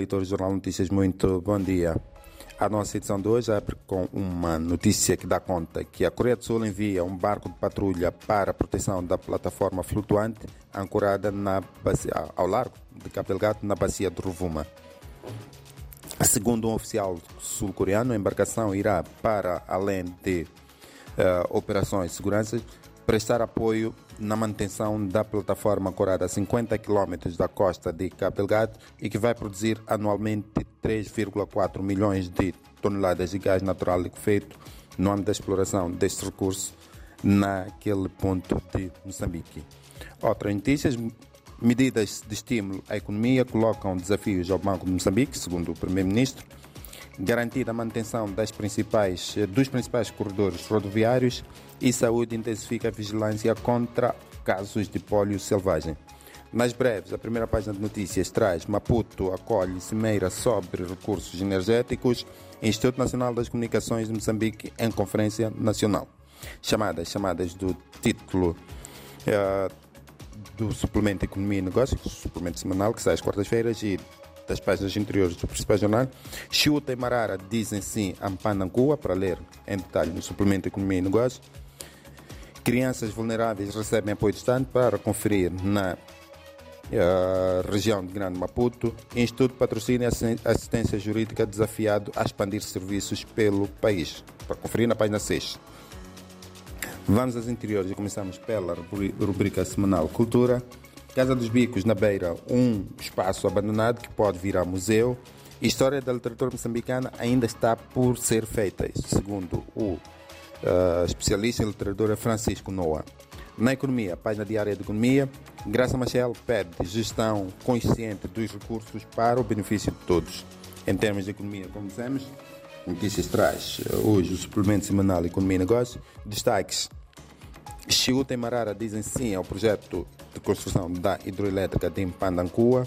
leitores do Jornal Notícias, muito bom dia. A nossa edição de hoje abre com uma notícia que dá conta que a Coreia do Sul envia um barco de patrulha para a proteção da plataforma flutuante ancorada na bacia, ao largo de Cabo Delgado, na bacia de Rovuma. Segundo um oficial sul-coreano, a embarcação irá, para além de uh, operações de segurança, prestar apoio na manutenção da plataforma ancorada a 50 km da costa de Cabo Delgado e que vai produzir anualmente 3,4 milhões de toneladas de gás natural liquefeito no âmbito da exploração deste recurso naquele ponto de Moçambique. Outras notícias, medidas de estímulo à economia colocam desafios ao Banco de Moçambique, segundo o Primeiro-Ministro, garantida a manutenção das principais, dos principais corredores rodoviários e saúde intensifica a vigilância contra casos de pólio selvagem. Mais breves, a primeira página de notícias traz Maputo acolhe cimeira sobre recursos energéticos, Instituto Nacional das Comunicações de Moçambique em conferência nacional. Chamadas, chamadas do título uh, do suplemento Economia e Negócios, suplemento semanal que sai às quartas-feiras e das páginas interiores do principal jornal. Chuta e Marara dizem sim a Mpanangua, para ler em detalhe no suplemento Economia e Negócios. Crianças vulneráveis recebem apoio distante para conferir na uh, região de Grande Maputo. Instituto patrocina assistência jurídica desafiado a expandir serviços pelo país. Para conferir na página 6. Vamos às interiores e começamos pela rubrica semanal Cultura. Casa dos Bicos, na Beira, um espaço abandonado que pode virar museu. História da literatura moçambicana ainda está por ser feita, segundo o uh, especialista em literatura Francisco Noa. Na economia, página diária de economia, Graça Machel pede gestão consciente dos recursos para o benefício de todos. Em termos de economia, como dissemos, notícias traz hoje o suplemento semanal Economia e Negócios. Destaques Chiuta e Marara dizem sim ao projeto de construção da hidroelétrica de Impandancua.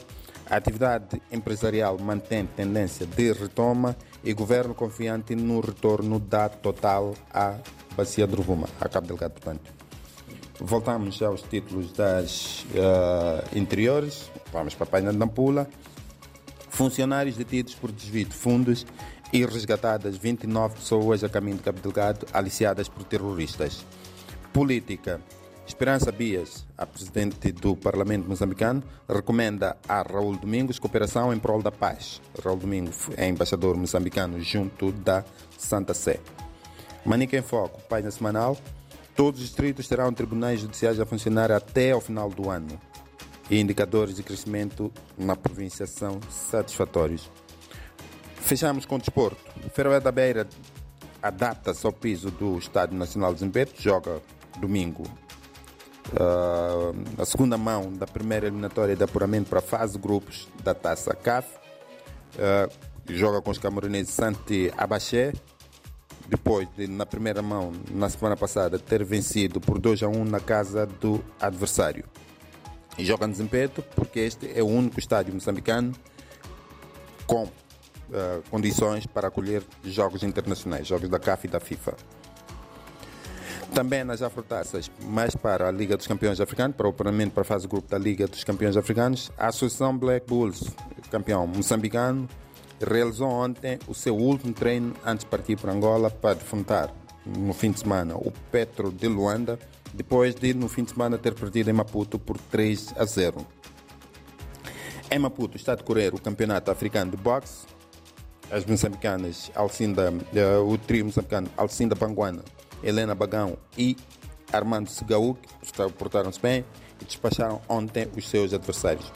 A atividade empresarial mantém tendência de retoma e governo confiante no retorno da Total à Bacia de Rovuma, a Cabo Delgado, portanto. Voltamos aos títulos das uh, interiores. Vamos para a página de Nampula. Funcionários detidos por desvio de fundos e resgatadas 29 pessoas a caminho de Cabo Delgado, aliciadas por terroristas. Política. Esperança Bias, a presidente do Parlamento moçambicano, recomenda a Raul Domingos cooperação em prol da paz. Raul Domingos é embaixador moçambicano junto da Santa Sé. Manica em Foco, página semanal. Todos os distritos terão tribunais judiciais a funcionar até ao final do ano. E indicadores de crescimento na província são satisfatórios. Fechamos com o desporto. Feroé da Beira adapta-se ao piso do Estádio Nacional de Zimbeto, joga domingo, uh, a segunda mão da primeira eliminatória de apuramento para a fase de grupos da Taça CAF. Uh, joga com os camaroneses Santi Abaché, depois de, na primeira mão, na semana passada, ter vencido por 2 a 1 na casa do adversário. E joga no Zimpeto, porque este é o único estádio moçambicano com uh, condições para acolher jogos internacionais, jogos da CAF e da FIFA. Também nas afrotaças, mais para a Liga dos Campeões Africanos, operamento para a fase grupo da Liga dos Campeões Africanos, a Associação Black Bulls, campeão moçambicano, realizou ontem o seu último treino antes de partir para Angola para defrontar no fim de semana o Petro de Luanda, depois de no fim de semana ter perdido em Maputo por 3 a 0. Em Maputo está a decorrer o Campeonato Africano de Boxe. As moçambicanas Alcinda, uh, o trio moçambicano Alcinda Panguana Helena Bagão e Armando Segaú, que portaram-se bem e despacharam ontem os seus adversários.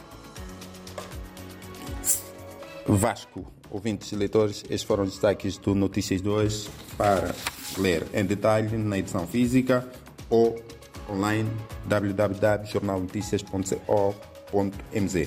Vasco, ouvintes e leitores, estes foram os destaques do Notícias 2 para ler em detalhe na edição física ou online www.jornalnoticias.co.mz.